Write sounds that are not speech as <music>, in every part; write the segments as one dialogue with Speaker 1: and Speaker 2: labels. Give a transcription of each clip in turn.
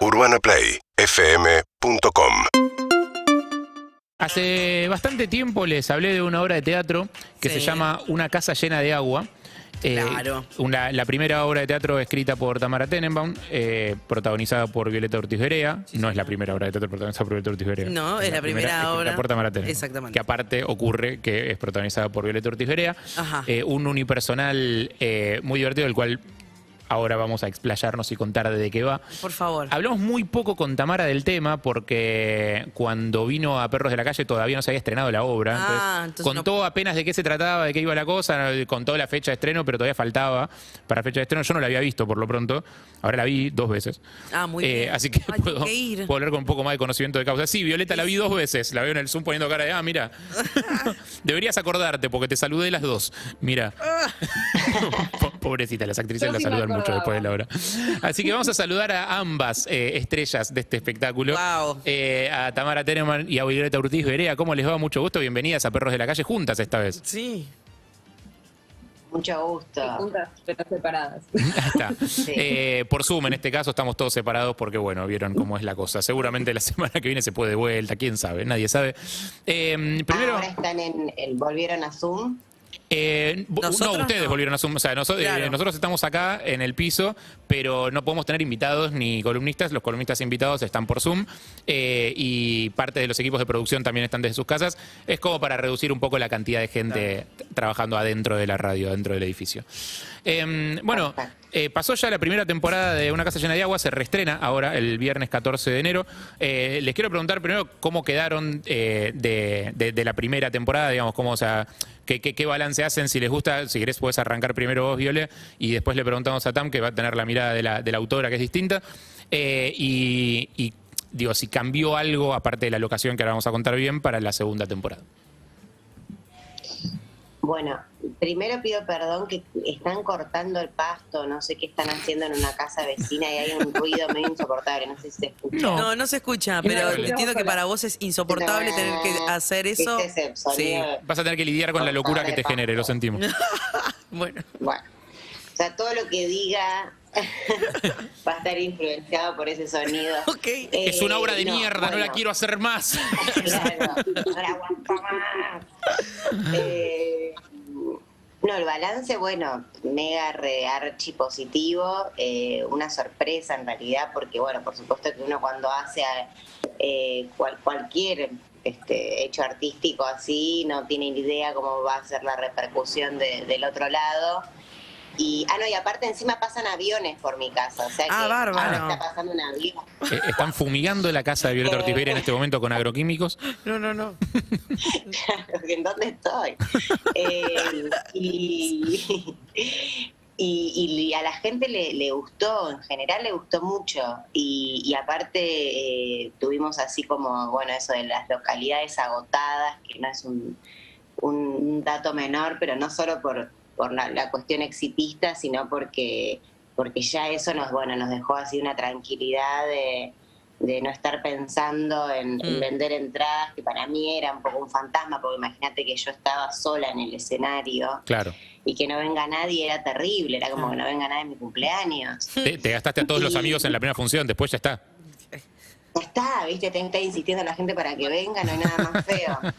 Speaker 1: UrbanaPlayFM.com
Speaker 2: Hace bastante tiempo les hablé de una obra de teatro que
Speaker 3: Sí.
Speaker 2: se llama Una casa llena de agua. Eh,
Speaker 3: Claro.
Speaker 2: una- la primera obra de teatro escrita por Tamara Tenenbaum, eh, protagonizada por Violeta Ortiz Berea. no es la primera obra de teatro protagonizada por Violeta Ortiz Berea.
Speaker 3: No, es la primera
Speaker 2: escrita
Speaker 3: obra.
Speaker 2: por Tamara Tenenbaum.
Speaker 3: Exactamente.
Speaker 2: Que aparte ocurre que es protagonizada por Violeta Ortiz Berea.
Speaker 3: Ajá.
Speaker 2: Eh, un unipersonal eh, muy divertido, del cual ahora vamos a explayarnos y contar de qué va.
Speaker 3: Por favor.
Speaker 2: Hablamos muy poco con Tamara del tema porque cuando vino a Perros de la Calle todavía no se había estrenado la obra.
Speaker 3: Ah,
Speaker 2: entonces,
Speaker 3: entonces
Speaker 2: contó apenas de qué se trataba, de qué iba la cosa, contó la fecha de estreno, pero todavía faltaba para fecha de estreno. Yo no la había visto por lo pronto. Ahora la vi dos veces.
Speaker 3: Ah, muy
Speaker 2: Eh,
Speaker 3: bien.
Speaker 2: Así que
Speaker 3: Ay,
Speaker 2: puedo,
Speaker 3: que ir.
Speaker 2: puedo hablar con un poco más de conocimiento de causa. Sí, Violeta la vi dos veces. La veo en el Zoom poniendo cara de, ah, mira. <laughs> Deberías acordarte porque te saludé las dos. Mira. Po- <laughs> Pobrecita, las actrices
Speaker 4: Yo
Speaker 2: la saludan mucho después de la obra. Así que vamos a saludar a ambas eh, estrellas de este espectáculo.
Speaker 3: Wow.
Speaker 2: Eh, a Tamara Teneman y a Violeta Ortiz Berea. ¿Cómo les va? Mucho gusto. Bienvenidas a Perros de la Calle juntas esta vez.
Speaker 3: Sí.
Speaker 5: Mucho gusto.
Speaker 4: juntas pero separadas. <laughs>
Speaker 2: Ahí está. Eh, por Zoom, en este caso, estamos todos separados porque, bueno, vieron cómo es la cosa. Seguramente la <laughs> semana que viene se puede de vuelta, quién sabe, nadie sabe. Eh, primero,
Speaker 5: Ahora están en, volvieron a Zoom.
Speaker 2: Eh, no,
Speaker 3: Nosotros
Speaker 2: ustedes
Speaker 3: no.
Speaker 2: volvieron a Zoom. O sea, noso- eh, nosotros estamos acá en el piso, pero no podemos tener invitados ni columnistas. Los columnistas invitados están por Zoom eh, y parte de los equipos de producción también están desde sus casas. Es como para reducir un poco la cantidad de gente trabajando adentro de la radio, dentro del edificio. Eh, bueno,
Speaker 5: Perfecto.
Speaker 2: Eh, pasó ya la primera temporada de Una Casa Llena de Agua, se reestrena ahora el viernes 14 de enero. Eh, les quiero preguntar primero cómo quedaron eh, de, de- la primera temporada, digamos, cómo, o sea, qué, qué- balance hacen, si les gusta, si querés puedes arrancar primero vos, Viole, y después le preguntamos a Tam, que va a tener la mirada de la, autora, que es distinta. Y, y, digo, si cambió algo, aparte de la locación que ahora vamos a contar bien, para la segunda temporada.
Speaker 5: Bueno, primero pido perdón que están cortando el pasto, no sé qué están haciendo en una casa vecina y hay un ruido medio insoportable, no sé si se escucha.
Speaker 2: No.
Speaker 3: No, no se escucha, pero
Speaker 2: no,
Speaker 3: entiendo que para vos es insoportable
Speaker 5: No,
Speaker 3: tener que hacer eso.
Speaker 5: Este es sonido.
Speaker 2: Vas a tener que lidiar con la locura que te genere, lo sentimos. <laughs>
Speaker 3: Bueno.
Speaker 5: Bueno, o sea, todo lo que diga <laughs> va a estar influenciado por ese sonido. <laughs>
Speaker 3: Ok.
Speaker 2: es una obra de
Speaker 5: Eh, no,
Speaker 2: mierda, no la quiero hacer más. <laughs>
Speaker 5: Claro, no la aguanto más. Eh, no, el balance, bueno, mega re archi positivo, eh, una sorpresa en realidad, porque bueno, por supuesto que uno cuando hace eh, cual- cualquier este, hecho artístico así, no tiene ni idea cómo va a ser la repercusión de- del otro lado. Y, ah, no, y aparte encima pasan aviones por mi casa, o sea que
Speaker 3: Ah, bárbaro.
Speaker 5: ahora está pasando un avión.
Speaker 2: Eh, Están fumigando la casa de Violeta Ortiz en este momento con agroquímicos.
Speaker 3: No, no, no. <laughs>
Speaker 5: ¿En dónde estoy? Eh, <laughs> y, y- y a la gente le, le gustó, en general le gustó mucho. Y, y aparte eh, tuvimos así como, bueno, eso de las localidades agotadas, que no es un, un dato menor, pero no solo por, por la, la cuestión exitista, sino porque, porque ya eso nos, bueno, nos dejó así una tranquilidad de, de no estar pensando en, en
Speaker 3: Mm.
Speaker 5: vender entradas, que para mí era un poco un fantasma, porque imagínate que yo estaba sola en el escenario
Speaker 2: Claro.
Speaker 5: y que no venga nadie era terrible, era como que no venga nadie en mi cumpleaños.
Speaker 2: Te, te gastaste a todos los amigos en la primera función, después ya está.
Speaker 5: Ya está, viste, te está insistiendo la gente para que venga, no hay nada más feo. <laughs>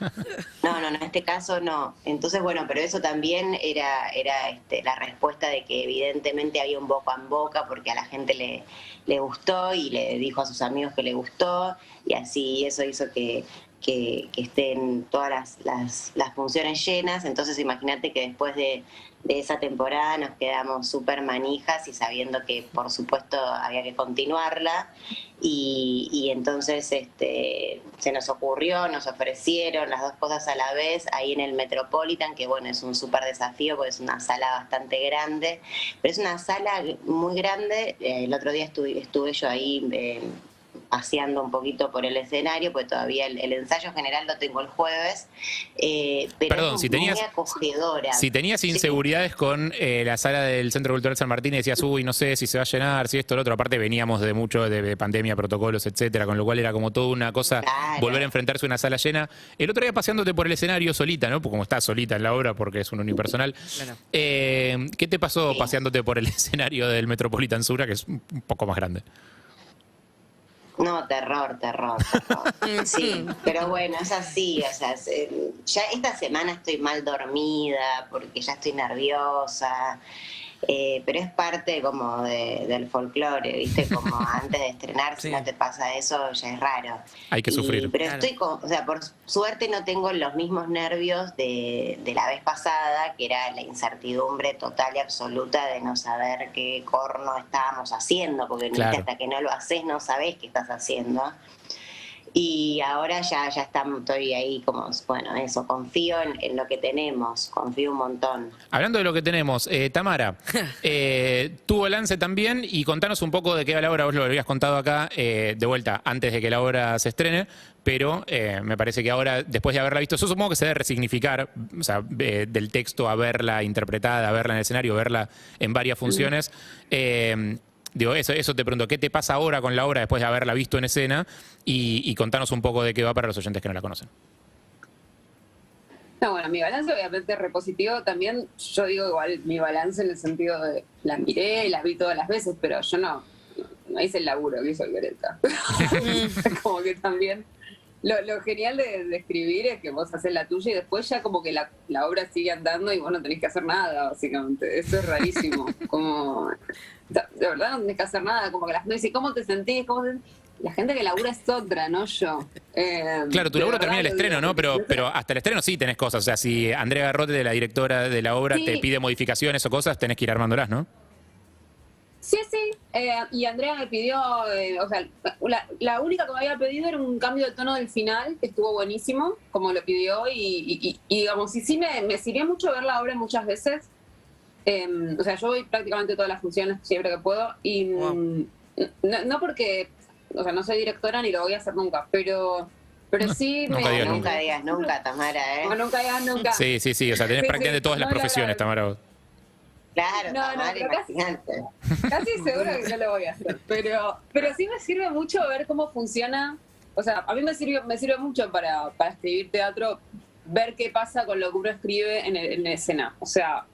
Speaker 5: No, no, no, en este caso no. Entonces, bueno, pero eso también era, era este, la respuesta de que evidentemente había un boca en boca porque a la gente le, le gustó y le dijo a sus amigos que le gustó y así eso hizo que, que, que estén todas las, las, funciones llenas. Entonces, imagínate que después de, de esa temporada nos quedamos súper manijas y sabiendo que, por supuesto, había que continuarla. Y, y entonces este, se nos ocurrió, nos ofrecieron las dos cosas a la vez ahí en el Metropolitan, que bueno, es un súper desafío porque es una sala bastante grande, pero es una sala muy grande. Eh, el otro día estuve, estuve yo ahí eh, paseando un poquito por el escenario, porque todavía el, el ensayo general lo tengo el jueves. eh, pero
Speaker 2: Perdón,
Speaker 5: es
Speaker 2: si tenías-
Speaker 5: muy acogedora.
Speaker 2: Si tenías
Speaker 5: Sí.
Speaker 2: inseguridades con eh, la sala del Centro Cultural San Martín y decías, uy, no sé si se va a llenar, si esto, lo otro, aparte veníamos de mucho de, de pandemia, protocolos, etcétera, con lo cual era como toda una cosa
Speaker 5: Claro.
Speaker 2: volver a enfrentarse a una sala llena. El otro día paseándote por el escenario solita, ¿no? Porque como estás solita en la obra porque es un unipersonal.
Speaker 3: Claro.
Speaker 2: Eh, ¿Qué te pasó
Speaker 5: Sí. paseándote
Speaker 2: por el <laughs> escenario del Metropolitan Sura, que es un poco más grande?
Speaker 5: Eh,
Speaker 2: poco más grande?
Speaker 5: No, terror, terror, terror. <laughs> Sí, pero bueno, es así, o sea, se- ya esta semana estoy mal dormida porque ya estoy nerviosa, eh, pero es parte como de- del folclore, ¿viste? Como <laughs> antes de estrenar, si
Speaker 3: Sí.
Speaker 5: no te pasa eso, ya es raro.
Speaker 2: Hay que
Speaker 5: Y-
Speaker 2: sufrir.
Speaker 5: pero
Speaker 3: Claro.
Speaker 5: estoy con, o sea, por suerte no tengo los mismos nervios de, de la vez pasada, que era la incertidumbre total y absoluta de no saber qué corno estábamos haciendo, porque hasta que no lo haces no sabes qué estás haciendo. Y ahora ya, ya está- estoy ahí como, bueno, eso, confío en, en lo que tenemos, confío un montón.
Speaker 2: Hablando de lo que tenemos, eh, Tamara, <laughs> eh, tu balance también y contanos un poco de qué va la obra. Vos lo habías contado acá eh, de vuelta antes de que la obra se estrene, pero eh, me parece que ahora, después de haberla visto, yo supongo que se debe resignificar, o sea, eh, del texto a verla interpretada, a verla en el escenario, verla en varias funciones. Eh, Digo, eso, eso te pregunto, ¿qué te pasa ahora con la obra después de haberla visto en escena? Y, y contanos un poco de qué va para los oyentes que no la conocen.
Speaker 1: No, bueno, mi balance obviamente es repositivo. También yo digo igual mi balance en el sentido de la miré, la vi todas las veces, pero yo no, no hice el laburo que hizo Violeta. <laughs> <laughs> como que también lo, lo genial de, de escribir es que vos haces la tuya y después ya como que la, la obra sigue andando y vos no tenés que hacer nada, básicamente. Eso es rarísimo. <laughs> como, de verdad no tenés que hacer nada. Como que las no dice, ¿cómo te sentís? ¿Cómo te- La gente que labura es otra, no yo. Eh,
Speaker 2: Claro, tu laburo termina el estreno,
Speaker 1: digo.
Speaker 2: ¿no? Pero, pero hasta el estreno sí tenés cosas. O sea, si Andrea Garrote, de la directora de la obra,
Speaker 1: Sí.
Speaker 2: te pide modificaciones o cosas, tenés que ir armándolas, ¿no?
Speaker 1: Sí, sí. eh, y Andrea me pidió, eh, o sea, la, la única que me había pedido era un cambio de tono del final, que estuvo buenísimo, como lo pidió, y, y- y- y, digamos, y sí me, me sirvió mucho ver la obra muchas veces. Eh, o sea, yo voy prácticamente todas las funciones siempre que puedo, y mm,
Speaker 3: Wow.
Speaker 1: no, no porque, o sea, no soy directora ni lo voy a hacer nunca, pero, pero sí <laughs>
Speaker 2: Nunca
Speaker 1: me...
Speaker 2: digas
Speaker 5: nunca
Speaker 2: nunca.
Speaker 5: digas nunca, Tamara, ¿eh?
Speaker 1: No, nunca digas nunca.
Speaker 2: Sí, sí, sí. O sea, tenés
Speaker 1: Sí,
Speaker 2: prácticamente
Speaker 1: sí,
Speaker 2: todas las
Speaker 1: no, no,
Speaker 2: profesiones,
Speaker 1: no.
Speaker 2: Tamara.
Speaker 5: Claro,
Speaker 1: No, no, casi-. Casi seguro que no lo voy a hacer, pero, pero sí me sirve mucho ver cómo funciona. O sea, a mí me sirve, me sirve mucho para, para escribir teatro, ver qué pasa con lo que uno escribe en, el- en escena. O sea,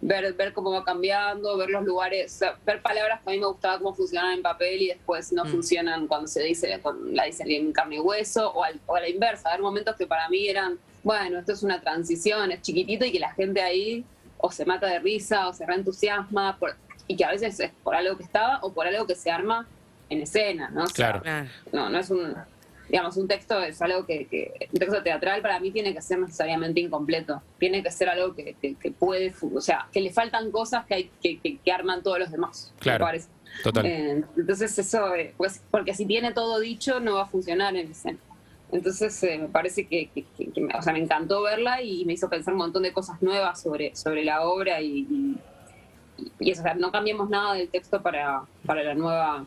Speaker 1: ver, ver cómo va cambiando, ver los lugares, o sea, ver palabras que a mí me gustaba cómo funcionan en papel y después no
Speaker 3: Mm.
Speaker 1: funcionan cuando se dice, con, la dicen en carne y hueso, o, al- o a la inversa. Haber momentos que para mí eran, bueno, esto es una transición, es chiquitito y que la gente ahí o se mata de risa o se reentusiasma por- y que a veces es por algo que estaba o por algo que se arma en escena, ¿no? O sea,
Speaker 2: Claro.
Speaker 1: No, no es un, digamos, un texto es algo que, que- un texto teatral para mí tiene que ser necesariamente incompleto, tiene que ser algo que, que- que puede, o sea, que le faltan cosas que hay que, arman todos los demás, me
Speaker 2: Claro.
Speaker 1: parece.
Speaker 2: Total.
Speaker 1: Eh, entonces eso, eh, pues, porque si tiene todo dicho no va a funcionar en escena. Entonces eh, me parece que, que- que- que me, o sea, me encantó verla y me hizo pensar un montón de cosas nuevas sobre, sobre la obra y, y, y eso, o sea, no cambiemos nada del texto para, para la nueva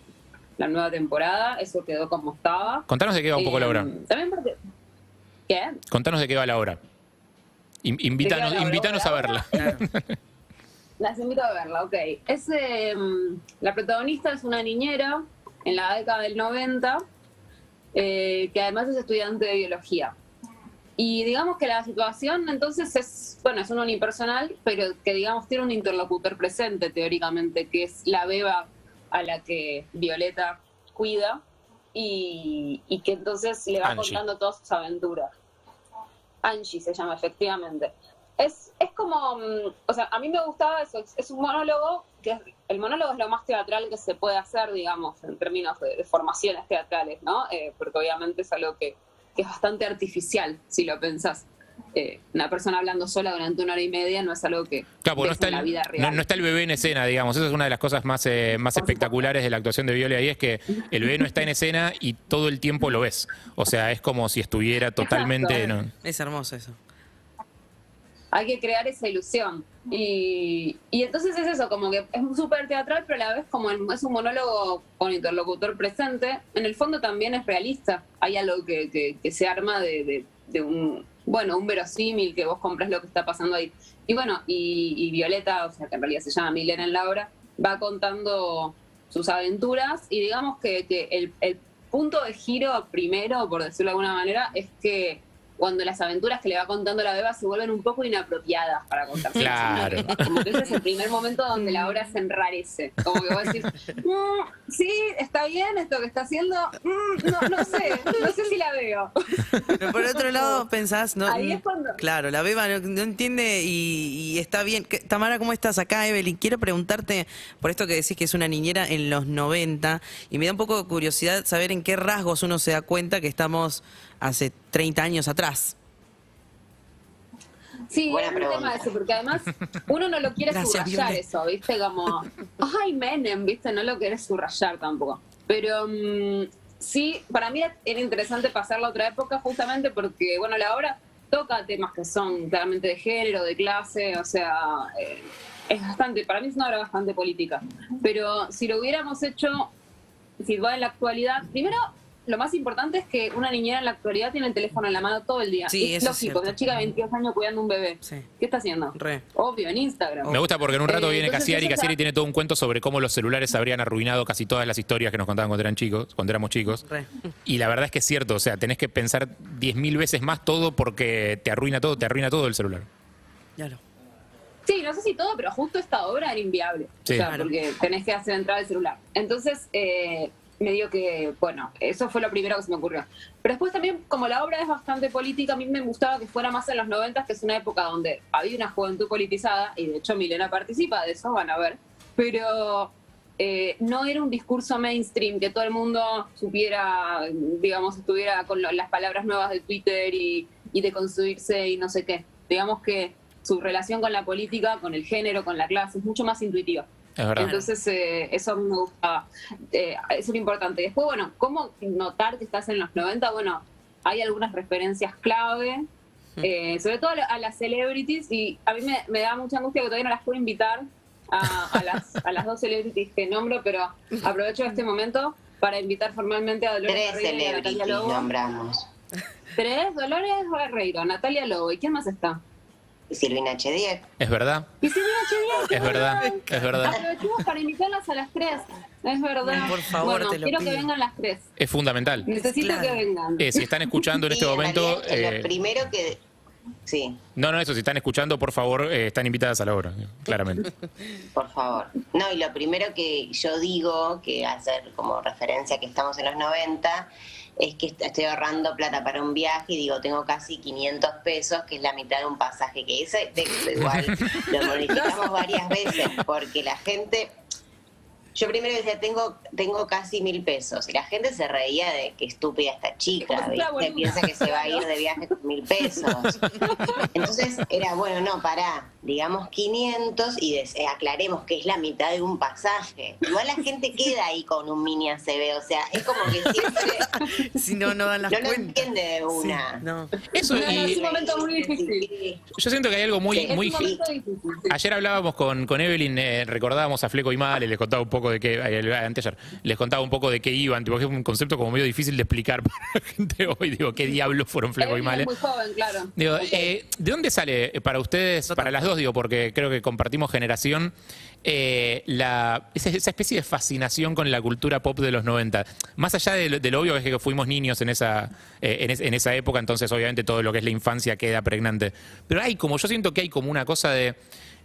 Speaker 1: la nueva temporada, eso quedó como estaba.
Speaker 2: Contanos de qué va un poco la
Speaker 1: Eh,
Speaker 2: obra.
Speaker 1: También porque... ¿Qué?
Speaker 2: Contanos de qué va la obra. In- Invítanos,
Speaker 1: ¿De qué va la
Speaker 2: invítanos a verla. <laughs>
Speaker 1: Las invito a verla, ok. Es, eh, la protagonista es una niñera en la década del 90, eh, que además es estudiante de biología. Y digamos que la situación entonces es, bueno, es un unipersonal, pero que digamos tiene un interlocutor presente teóricamente, que es la beba a la que Violeta cuida y, y que entonces le va
Speaker 2: Angie.
Speaker 1: contando todas sus aventuras. Angie se llama efectivamente. Es, es como, mm, o sea, a mí me gustaba eso, es, es un monólogo, que es- el monólogo es lo más teatral que se puede hacer, digamos, en términos de, de formaciones teatrales, ¿no? Eh, porque obviamente es algo que, que es bastante artificial, si lo pensás. Eh, una persona hablando sola durante una hora y media no es algo que
Speaker 2: Claro, no está,
Speaker 1: en la
Speaker 2: el,
Speaker 1: vida real.
Speaker 2: no está el bebé en escena, digamos. Esa es una de las cosas más, eh, más espectaculares de la actuación de Viola ahí, es que el bebé no está en escena y todo el tiempo lo ves. O sea, es como si estuviera totalmente...
Speaker 1: Exacto.
Speaker 2: ¿no?
Speaker 3: Es hermoso eso.
Speaker 1: Hay que crear esa ilusión. Y, entonces es eso, como que es súper teatral, pero a la vez como es un monólogo con interlocutor presente, en el fondo también es realista. Hay algo que, se arma de, un, bueno, un verosímil, que vos compras lo que está pasando ahí. Y bueno, y, Violeta, o sea, que en realidad se llama Milena en la obra, va contando sus aventuras y digamos que, que el, el punto de giro primero, por decirlo de alguna manera, es que cuando las aventuras que le va contando la beba se vuelven un poco inapropiadas para contarse.
Speaker 2: Claro.
Speaker 1: Como que ese es el primer momento donde la obra se enrarece. Como que vos decís, "Mm, sí, está bien esto que está haciendo, Mm, no, no sé, no sé si la veo.
Speaker 3: Pero por otro lado pensás, no,
Speaker 1: Ahí es cuando-
Speaker 3: claro, la beba no, no entiende y, y está bien. ¿Qué- Tamara, ¿cómo estás acá, Evelyn? Quiero preguntarte por esto que decís que es una niñera en los 90 y me da un poco de curiosidad saber en qué rasgos uno se da cuenta que estamos hace 30 años atrás.
Speaker 1: Sí,
Speaker 5: Buena
Speaker 1: es un tema ese, porque además uno no lo quiere
Speaker 3: Gracias,
Speaker 1: subrayar eso, ¿viste? Como, ay, Menem, ¿viste? No lo querés subrayar tampoco. Pero mm, sí, para mí era interesante pasar la otra época justamente porque, bueno, la obra toca temas que son claramente de género, de clase, o sea, eh, es bastante, para mí es una obra bastante política. Pero si lo hubiéramos hecho, si va en la actualidad, primero... Lo más importante es que una niñera en la actualidad tiene el teléfono en la mano todo el día.
Speaker 3: Sí,
Speaker 1: es
Speaker 3: eso es
Speaker 1: lógico, una chica de 22 años cuidando un bebé.
Speaker 3: Sí.
Speaker 1: ¿Qué está haciendo?
Speaker 3: Re.
Speaker 1: Obvio, en Instagram.
Speaker 2: Me gusta porque en un rato
Speaker 1: Eh,
Speaker 2: viene Casiari y Casiari
Speaker 1: ya-
Speaker 2: tiene todo un cuento sobre cómo los celulares habrían arruinado casi todas las historias que nos contaban cuando eran chicos, cuando éramos chicos.
Speaker 3: Re.
Speaker 2: Y la verdad es que es cierto, o sea, tenés que pensar 10.000 veces más todo porque te arruina todo, te arruina todo el celular.
Speaker 3: Claro.
Speaker 1: Sí, no sé si todo, pero justo esta obra era inviable.
Speaker 2: Sí.
Speaker 1: O sea,
Speaker 3: Claro.
Speaker 1: porque tenés que hacer entrar el celular. Entonces, eh, me dio que, bueno, eso fue lo primero que se me ocurrió. Pero después también, como la obra es bastante política, a mí me gustaba que fuera más en los 90, que es una época donde había una juventud politizada, y de hecho Milena participa de eso, van a ver. Pero eh, no era un discurso mainstream, que todo el mundo supiera, digamos, estuviera con lo- las palabras nuevas de Twitter y, y de construirse y no sé qué. Digamos que su relación con la política, con el género, con la clase, es mucho más intuitiva.
Speaker 2: Es verdad.
Speaker 1: Entonces, eh, eso a mí me gustaba. Eh, eso era importante. Después, bueno, ¿cómo notar que estás en los 90? Bueno, hay algunas referencias clave, eh, sobre todo a, la- a las celebrities, y a mí me, me da mucha angustia que todavía no las puedo invitar a, a las, a las dos celebrities que nombro, pero aprovecho este momento para invitar formalmente a Dolores
Speaker 5: Tres
Speaker 1: Barreiro y a Natalia
Speaker 5: celebrities
Speaker 1: Lobo.
Speaker 5: nombramos.
Speaker 1: Tres, Dolores Barreiro, Natalia Lobo. ¿Y quién más está?
Speaker 5: Silvina Chediek.
Speaker 2: Es verdad,
Speaker 1: Y Silvina Chediak,
Speaker 2: es verdad, es verdad.
Speaker 1: Aprovechemos para invitarlas a las tres. Es verdad.
Speaker 3: Por favor,
Speaker 1: bueno,
Speaker 3: te lo
Speaker 1: quiero
Speaker 3: pido.
Speaker 1: que vengan las tres.
Speaker 2: Es fundamental.
Speaker 1: Necesito
Speaker 3: Claro.
Speaker 1: que vengan.
Speaker 2: Eh, si están escuchando en este
Speaker 5: Sí,
Speaker 2: momento,
Speaker 5: realidad,
Speaker 2: eh,
Speaker 5: Lo primero que. Sí,
Speaker 2: no, no, eso, si están escuchando, por favor, eh, están invitadas a la obra, claramente. <laughs>
Speaker 5: por favor. No, y lo primero que yo digo, que hacer como referencia que estamos en los 90, es que est- estoy ahorrando plata para un viaje y digo, tengo casi 500 pesos, que es la mitad de un pasaje, que ese texto igual <laughs> lo modificamos varias veces, porque la gente... Yo primero decía, tengo, tengo casi mil pesos. Y la gente se reía de qué estúpida esta chica, ¿viste? Piensa que se va a ir de viaje con mil pesos. <laughs> Entonces era, bueno, no, pará, digamos 500 y des- eh, aclaremos que es la mitad de un pasaje. Igual la gente <laughs> queda ahí con un mini ACB, o sea, es como que siempre <laughs>
Speaker 3: Si no, no dan las
Speaker 5: no lo
Speaker 3: cuentas.
Speaker 5: entiende de una.
Speaker 3: Sí, no.
Speaker 2: Eso,
Speaker 1: No,
Speaker 2: y
Speaker 1: es un momento muy difícil.
Speaker 5: Sí.
Speaker 2: yo siento que hay algo muy,
Speaker 5: Sí,
Speaker 1: Es
Speaker 2: muy
Speaker 1: un momento difícil. sí.
Speaker 2: Ayer hablábamos con, con Evelyn, eh, recordábamos a Fleco y Mal, y les contaba un poco de qué, eh, anteayer, les contaba un poco de qué iban, tipo, que es un concepto como medio difícil de explicar <laughs> para la gente hoy, digo, qué diablos fueron Fleco y
Speaker 1: Evelyn
Speaker 2: Mal.
Speaker 1: es muy joven, claro.
Speaker 2: Digo, eh, ¿de dónde sale para ustedes, para las dos, digo, porque creo que compartimos generación, eh, esa, especie de fascinación con la cultura pop de los 90? Más allá de, lo- de obvio es que fuimos niños en esa, eh, en esa época, entonces obviamente todo lo que es la infancia queda pregnante. Pero hay como, yo siento que hay como una cosa de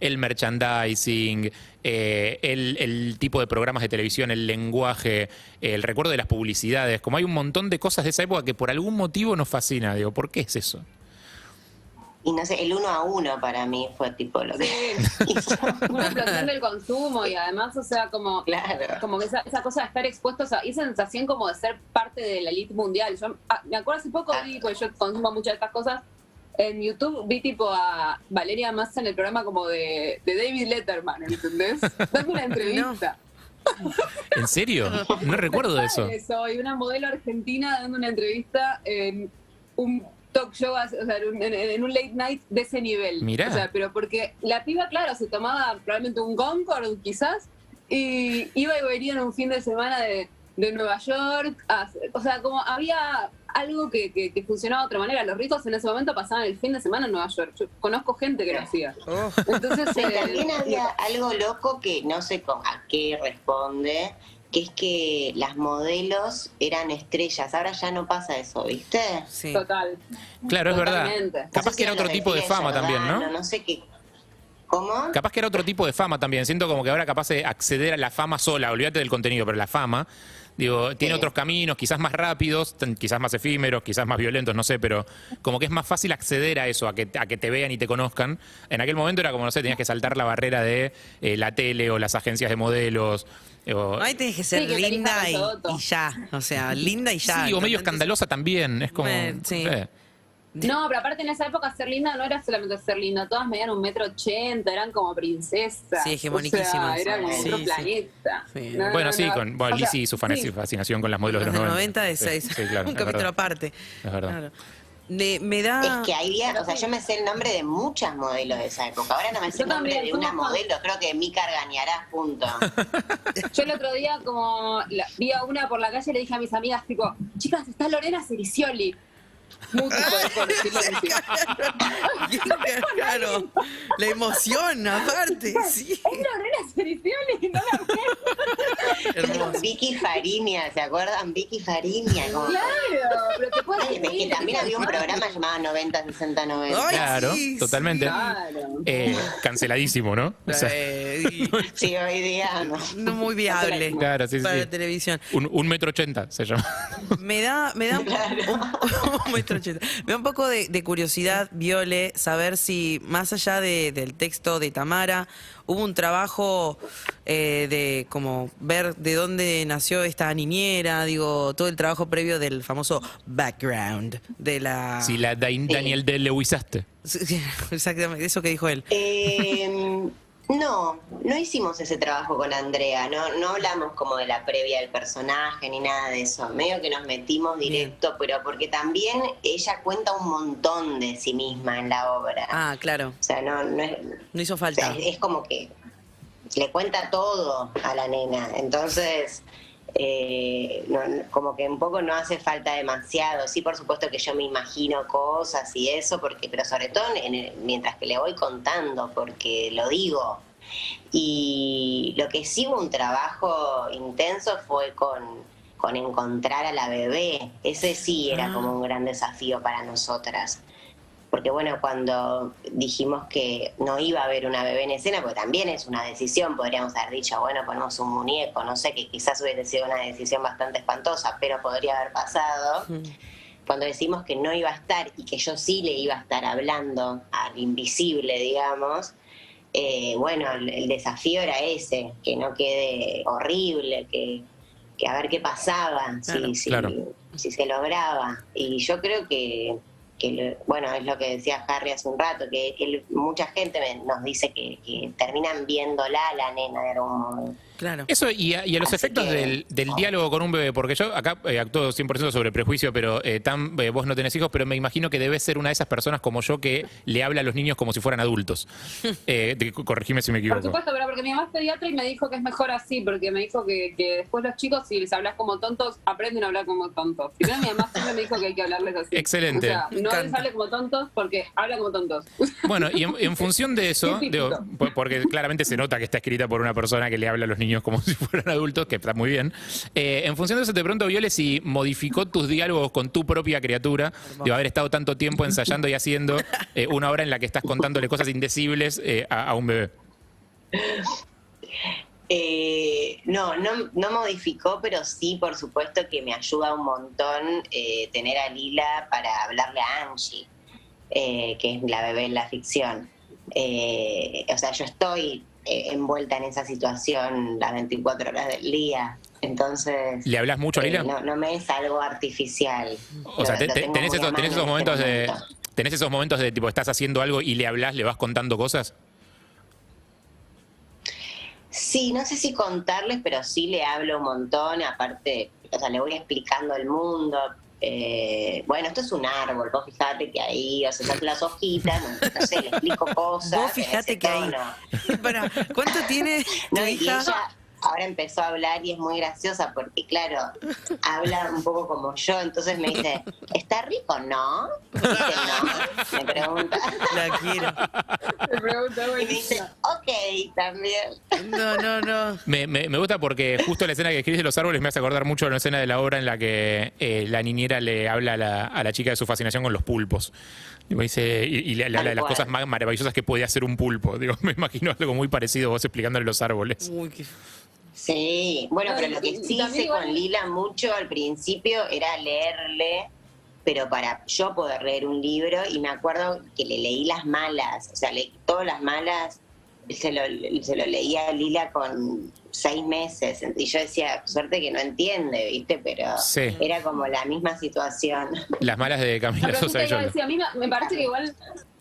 Speaker 2: el merchandising, eh, el, el tipo de programas de televisión, el lenguaje, el recuerdo de las publicidades, como hay un montón de cosas de esa época que por algún motivo nos fascina. Digo, ¿por qué es eso?
Speaker 5: Y no sé, el uno a uno para mí fue tipo lo que <laughs> hizo.
Speaker 1: Una explosión del consumo y además, o sea, como,
Speaker 5: Claro.
Speaker 1: como que esa, esa cosa de estar expuestos a, y esa sensación como de ser parte de la elite mundial. Yo ah, me acuerdo hace poco, vi, porque yo consumo muchas de estas cosas, en YouTube vi tipo a Valeria Massa en el programa como de, de David Letterman, ¿entendés? <laughs> Dando una entrevista.
Speaker 2: ¿En serio? No recuerdo de eso.
Speaker 1: Soy una modelo argentina dando una entrevista en un talk show, o sea, en un, en- en un late night de ese nivel.
Speaker 2: Mirá.
Speaker 1: O sea, pero porque la piba, claro, se tomaba probablemente un Concord, quizás, y iba y venía en un fin de semana de, de Nueva York. a- o sea, como había algo que, que- que funcionaba de otra manera. Los ricos en ese momento pasaban el fin de semana en Nueva York. Yo conozco gente que lo hacía.
Speaker 3: Oh,
Speaker 1: Entonces,
Speaker 5: Sí,
Speaker 1: eh,
Speaker 5: también había algo loco que no sé con, a qué responde, que es que las modelos eran estrellas. Ahora ya no pasa eso, ¿viste?
Speaker 3: Sí.
Speaker 1: Total.
Speaker 2: Claro, es verdad.
Speaker 1: Totalmente.
Speaker 5: No
Speaker 2: Capaz que era otro tipo de fama también,
Speaker 5: Giordano,
Speaker 2: ¿no?
Speaker 5: No sé qué. ¿Cómo?
Speaker 2: Capaz que era otro tipo de fama también. Siento como que ahora capaz de acceder a la fama sola, olvídate del contenido, pero la fama, digo, tiene
Speaker 5: Sí.
Speaker 2: otros caminos, quizás más rápidos, quizás más efímeros, quizás más violentos, no sé, pero como que es más fácil acceder a eso, a que, a que te vean y te conozcan. En aquel momento era como, no sé, tenías que saltar la barrera de eh, la tele o las agencias de modelos. o-
Speaker 3: Ahí tenés que ser
Speaker 1: Sí, que
Speaker 3: linda y, ya. O sea, linda y ya.
Speaker 2: sí, o medio escandalosa también. Es como.
Speaker 3: Eh, sí.
Speaker 2: No,
Speaker 1: pero aparte en esa época ser linda no era solamente ser linda, todas medían un metro ochenta, eran como princesas.
Speaker 3: Sí, hegemoniquísimas.
Speaker 1: O sea, era como
Speaker 3: Sí,
Speaker 1: otro
Speaker 3: sí.
Speaker 1: planeta.
Speaker 3: Sí.
Speaker 1: No,
Speaker 2: Bueno,
Speaker 1: no,
Speaker 2: sí,
Speaker 1: no.
Speaker 2: con bueno, Lizzie y su fascinación con las modelos de
Speaker 3: Los
Speaker 2: los
Speaker 3: de
Speaker 2: 90.
Speaker 3: 90 de
Speaker 2: Sí,
Speaker 3: 6.
Speaker 2: sí, claro,
Speaker 3: un
Speaker 2: es
Speaker 3: capítulo
Speaker 2: verdad.
Speaker 3: aparte.
Speaker 2: Es verdad.
Speaker 3: Claro. Me, me da.
Speaker 5: Es que había, o sea, yo me sé el nombre de muchas modelos de esa época. Ahora no me sé
Speaker 1: Yo
Speaker 5: el nombre
Speaker 1: también,
Speaker 5: de una modelo, creo que Mica Argañarás, punto. <laughs>
Speaker 1: Yo el otro día como la- vi a una por la calle y le dije a mis amigas, tipo, chicas, está Lorena Cericioli. Por silencio.
Speaker 3: claro. La emoción, aparte. Sí.
Speaker 1: Es Lorena Cericioli, no la. <laughs>
Speaker 5: Vicky Fariña, ¿se acuerdan? Vicky Fariña. como-
Speaker 1: Claro, pero te puedes
Speaker 5: Ay, es que también había un programa llamado 90, 60, 90.
Speaker 3: Ay,
Speaker 2: Claro,
Speaker 3: sí,
Speaker 2: totalmente.
Speaker 1: Claro.
Speaker 2: Eh, canceladísimo, ¿no? O sea,
Speaker 3: Eh, <laughs>
Speaker 5: Sí, hoy día no.
Speaker 3: no muy viable
Speaker 2: Claro, sí, sí,
Speaker 3: para la televisión.
Speaker 2: un, un metro ochenta se llama.
Speaker 3: Me da, me da un, un- <laughs> un metro ochenta. Me da un poco de, de curiosidad, Viole, saber si más allá de- del texto de Tamara, hubo un trabajo eh, de como ver de dónde nació esta niñera, digo, todo el trabajo previo del famoso background de la.
Speaker 2: Si la Dain- Daniel de Lewisaste.
Speaker 3: Sí, <laughs> Exactamente, eso que dijo él.
Speaker 5: Eh, no, no hicimos ese trabajo con Andrea, no, no hablamos como de la previa del personaje ni nada de eso, medio que nos metimos directo, pero porque también ella cuenta un montón de sí misma en la obra.
Speaker 3: Ah, claro,
Speaker 5: O sea, no, no es,
Speaker 3: no hizo
Speaker 5: o sea,
Speaker 3: falta.
Speaker 5: es como que le cuenta todo a la nena, entonces eh, no- como que un poco no hace falta demasiado. Sí, por supuesto que yo me imagino cosas y eso, porque pero sobre todo en el- mientras que le voy contando, porque lo digo. Y lo que sí hubo un trabajo intenso fue con, con encontrar a la bebé. Ese sí era
Speaker 3: Ah.
Speaker 5: como un gran desafío para nosotras. Porque bueno, cuando dijimos que no iba a haber una bebé en escena, porque también es una decisión, podríamos haber dicho, bueno, ponemos un muñeco, no sé, que quizás hubiese sido una decisión bastante espantosa, pero podría haber pasado.
Speaker 3: Mm.
Speaker 5: Cuando decimos que no iba a estar y que yo sí le iba a estar hablando al invisible, digamos, eh, bueno, el, el desafío era ese, que no quede horrible, que, que a ver qué pasaba,
Speaker 3: Claro.
Speaker 5: si, si, si se lograba. Y yo creo que, que lo- bueno, es lo que decía Harry hace un rato, que, que mucha gente me- nos dice que, que terminan viéndola a la nena de algún modo.
Speaker 3: Claro.
Speaker 2: Eso y a, y a los
Speaker 5: Así
Speaker 2: efectos
Speaker 5: que-
Speaker 2: del, del diálogo con un bebé, porque yo acá eh, actúo 100% sobre prejuicio, pero eh, Tam, eh, vos no tenés hijos, pero me imagino que debes ser una de esas personas como yo que le habla a los niños como si fueran adultos. <laughs> Eh, de- corregime si me
Speaker 1: Por
Speaker 2: equivoco.
Speaker 1: supuesto, pero porque mi mamá es pediatra y me dijo que es mejor así, porque me dijo que, que después los chicos, si les hablas como tontos, aprenden a hablar como tontos. Primero mi mamá <laughs> siempre me dijo que hay que hablarles así.
Speaker 2: Excelente.
Speaker 1: O sea, no les hable como tontos porque habla como tontos.
Speaker 2: Bueno, y en, en <laughs> función de eso, digo, porque claramente se nota que está escrita por una persona que le habla a los niños como <laughs> si fueran adultos, que está muy bien. Eh, en función de eso, te pregunto, Viole, si modificó tus diálogos con tu propia criatura, de haber estado tanto tiempo ensayando y haciendo eh, una obra en la que estás contándole cosas indecibles eh, a, un bebé.
Speaker 5: No, no, no modificó, pero sí, por supuesto que me ayuda un montón tener a Lila para hablarle a Angie, que es la bebé en la ficción. O sea, yo estoy eh, envuelta en esa situación las 24 horas del día, entonces
Speaker 2: ¿Le hablas mucho a
Speaker 5: eh,
Speaker 2: Lila?
Speaker 5: no, no me es algo artificial.
Speaker 2: O sea, te- te- tenés, esos, tenés
Speaker 5: mano
Speaker 2: esos
Speaker 5: en
Speaker 2: momentos
Speaker 5: este
Speaker 2: de...
Speaker 5: momento.
Speaker 2: ¿Tenés esos momentos de tipo, estás haciendo algo y le hablas, le vas contando cosas?
Speaker 5: Sí, no sé si contarles, pero sí le hablo un montón, aparte, o sea, le voy explicando el mundo. Eh, bueno, esto es un árbol, vos fijate que ahí, o sea, las hojitas, no, sé, le explico cosas.
Speaker 3: Vos fijate que ahí. <laughs> Para, ¿Cuánto tiene tu
Speaker 5: No,
Speaker 3: hija?
Speaker 5: ella, ahora empezó a hablar y es muy graciosa porque, claro, habla un poco como yo. Entonces me dice, ¿está rico? ¿No? Dice, no. Me pregunta.
Speaker 3: La quiero.
Speaker 1: Me pregunta,
Speaker 5: Y me dice, ok, también.
Speaker 3: No, no, no.
Speaker 2: Me, me- me gusta porque justo la escena que escribís de los árboles me hace acordar mucho de la escena de la obra en la que eh, la niñera le habla a la, a la chica de su fascinación con los pulpos. Digo, dice, y, y habla de las cosas más maravillosas que podía hacer un pulpo. Digo, <laughs> me imagino algo muy parecido vos explicándole los árboles.
Speaker 3: Uy, qué...
Speaker 5: Sí, bueno,
Speaker 1: No,
Speaker 5: pero lo que sí hice con Lila mucho al principio era leerle, pero para yo poder leer un libro, y me acuerdo que le leí las malas, o sea, leí todas las malas, se lo, se lo leía a Lila con seis meses, y yo decía, suerte que no entiende, ¿viste? Pero
Speaker 2: Sí.
Speaker 5: era como la misma situación.
Speaker 2: Las malas de Camila Sosa
Speaker 1: sí
Speaker 2: y
Speaker 1: te iba a
Speaker 2: Yolanda.
Speaker 1: decir, a mí me, me parece que igual,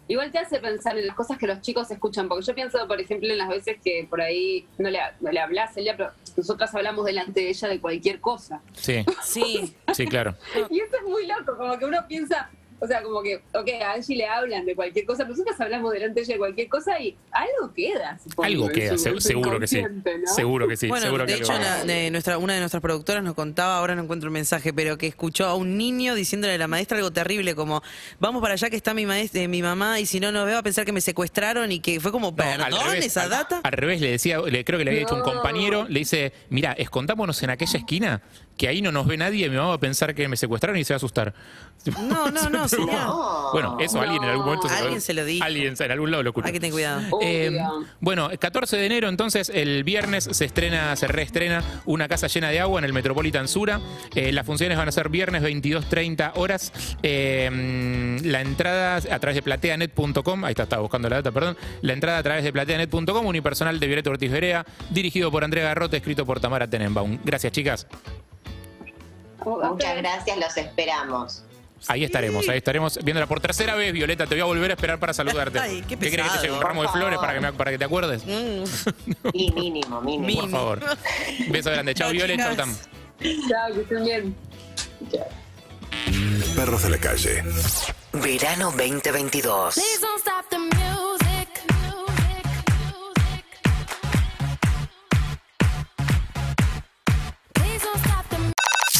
Speaker 1: igual te hace pensar en las cosas que los chicos escuchan, porque yo pienso, por ejemplo, en las veces que por ahí no le, no le hablas a ella, pero nosotras hablamos delante de ella de cualquier cosa.
Speaker 2: Sí,
Speaker 3: Sí.
Speaker 2: sí, claro.
Speaker 1: Y eso es muy loco, como que uno piensa, o sea, como que, ok, a Angie le hablan de cualquier cosa, pero nosotros hablamos delante de ella de cualquier cosa y algo queda. supongo,
Speaker 2: Algo queda,
Speaker 1: su-
Speaker 2: se-
Speaker 1: en su
Speaker 2: seguro que sí. Seguro que sí.
Speaker 3: bueno,
Speaker 2: seguro
Speaker 3: de
Speaker 2: que
Speaker 3: hecho,
Speaker 2: algo-
Speaker 3: la- de nuestra, una de nuestras productoras nos contaba, ahora no encuentro el mensaje, pero que escuchó a un niño diciéndole a la maestra algo terrible, como, vamos para allá que está mi maestra, mi mamá, y si no nos veo a pensar que me secuestraron y que fue como,
Speaker 2: No,
Speaker 3: perdón,
Speaker 2: revés,
Speaker 3: esa
Speaker 2: al-
Speaker 3: data.
Speaker 2: Al, revés, le decía, le, creo que le había dicho un compañero, le dice, mira, escondámonos en aquella esquina, que ahí no nos ve nadie, mi mamá va a pensar que me secuestraron y se va a asustar.
Speaker 3: No, no, no, <laughs> señor.
Speaker 5: No.
Speaker 2: Bueno, eso alguien en algún momento
Speaker 3: Alguien se lo dijo.
Speaker 2: Alguien en algún lado lo escuchó.
Speaker 3: Hay que tener cuidado.
Speaker 2: Eh, bueno, 14 de enero, entonces, el viernes se estrena, se reestrena Una casa llena de agua en el Metropolitan Sura. Eh, las funciones van a ser viernes 22.30 horas. Eh, la entrada a través de plateanet.com, ahí está, estaba buscando la data, perdón. La entrada a través de plateanet.com, unipersonal de Violeta Ortiz Berea, dirigido por Andrea Garrote, escrito por Tamara Tenenbaum. Gracias, chicas.
Speaker 5: Muchas gracias, los esperamos.
Speaker 2: Ahí estaremos, ahí estaremos viéndola por tercera vez, Violeta. Te voy a volver a esperar para saludarte.
Speaker 3: Ay, qué
Speaker 2: crees que te lleve un ramo de flores para que, me- para que te acuerdes?
Speaker 3: Mm.
Speaker 5: Y mínimo, mínimo.
Speaker 2: Por favor. Beso grande. Chao,
Speaker 3: Chao,
Speaker 2: Violet. Chao. Tam.
Speaker 1: Chao, que estén bien.
Speaker 4: Perros de la calle.
Speaker 6: Verano 2022.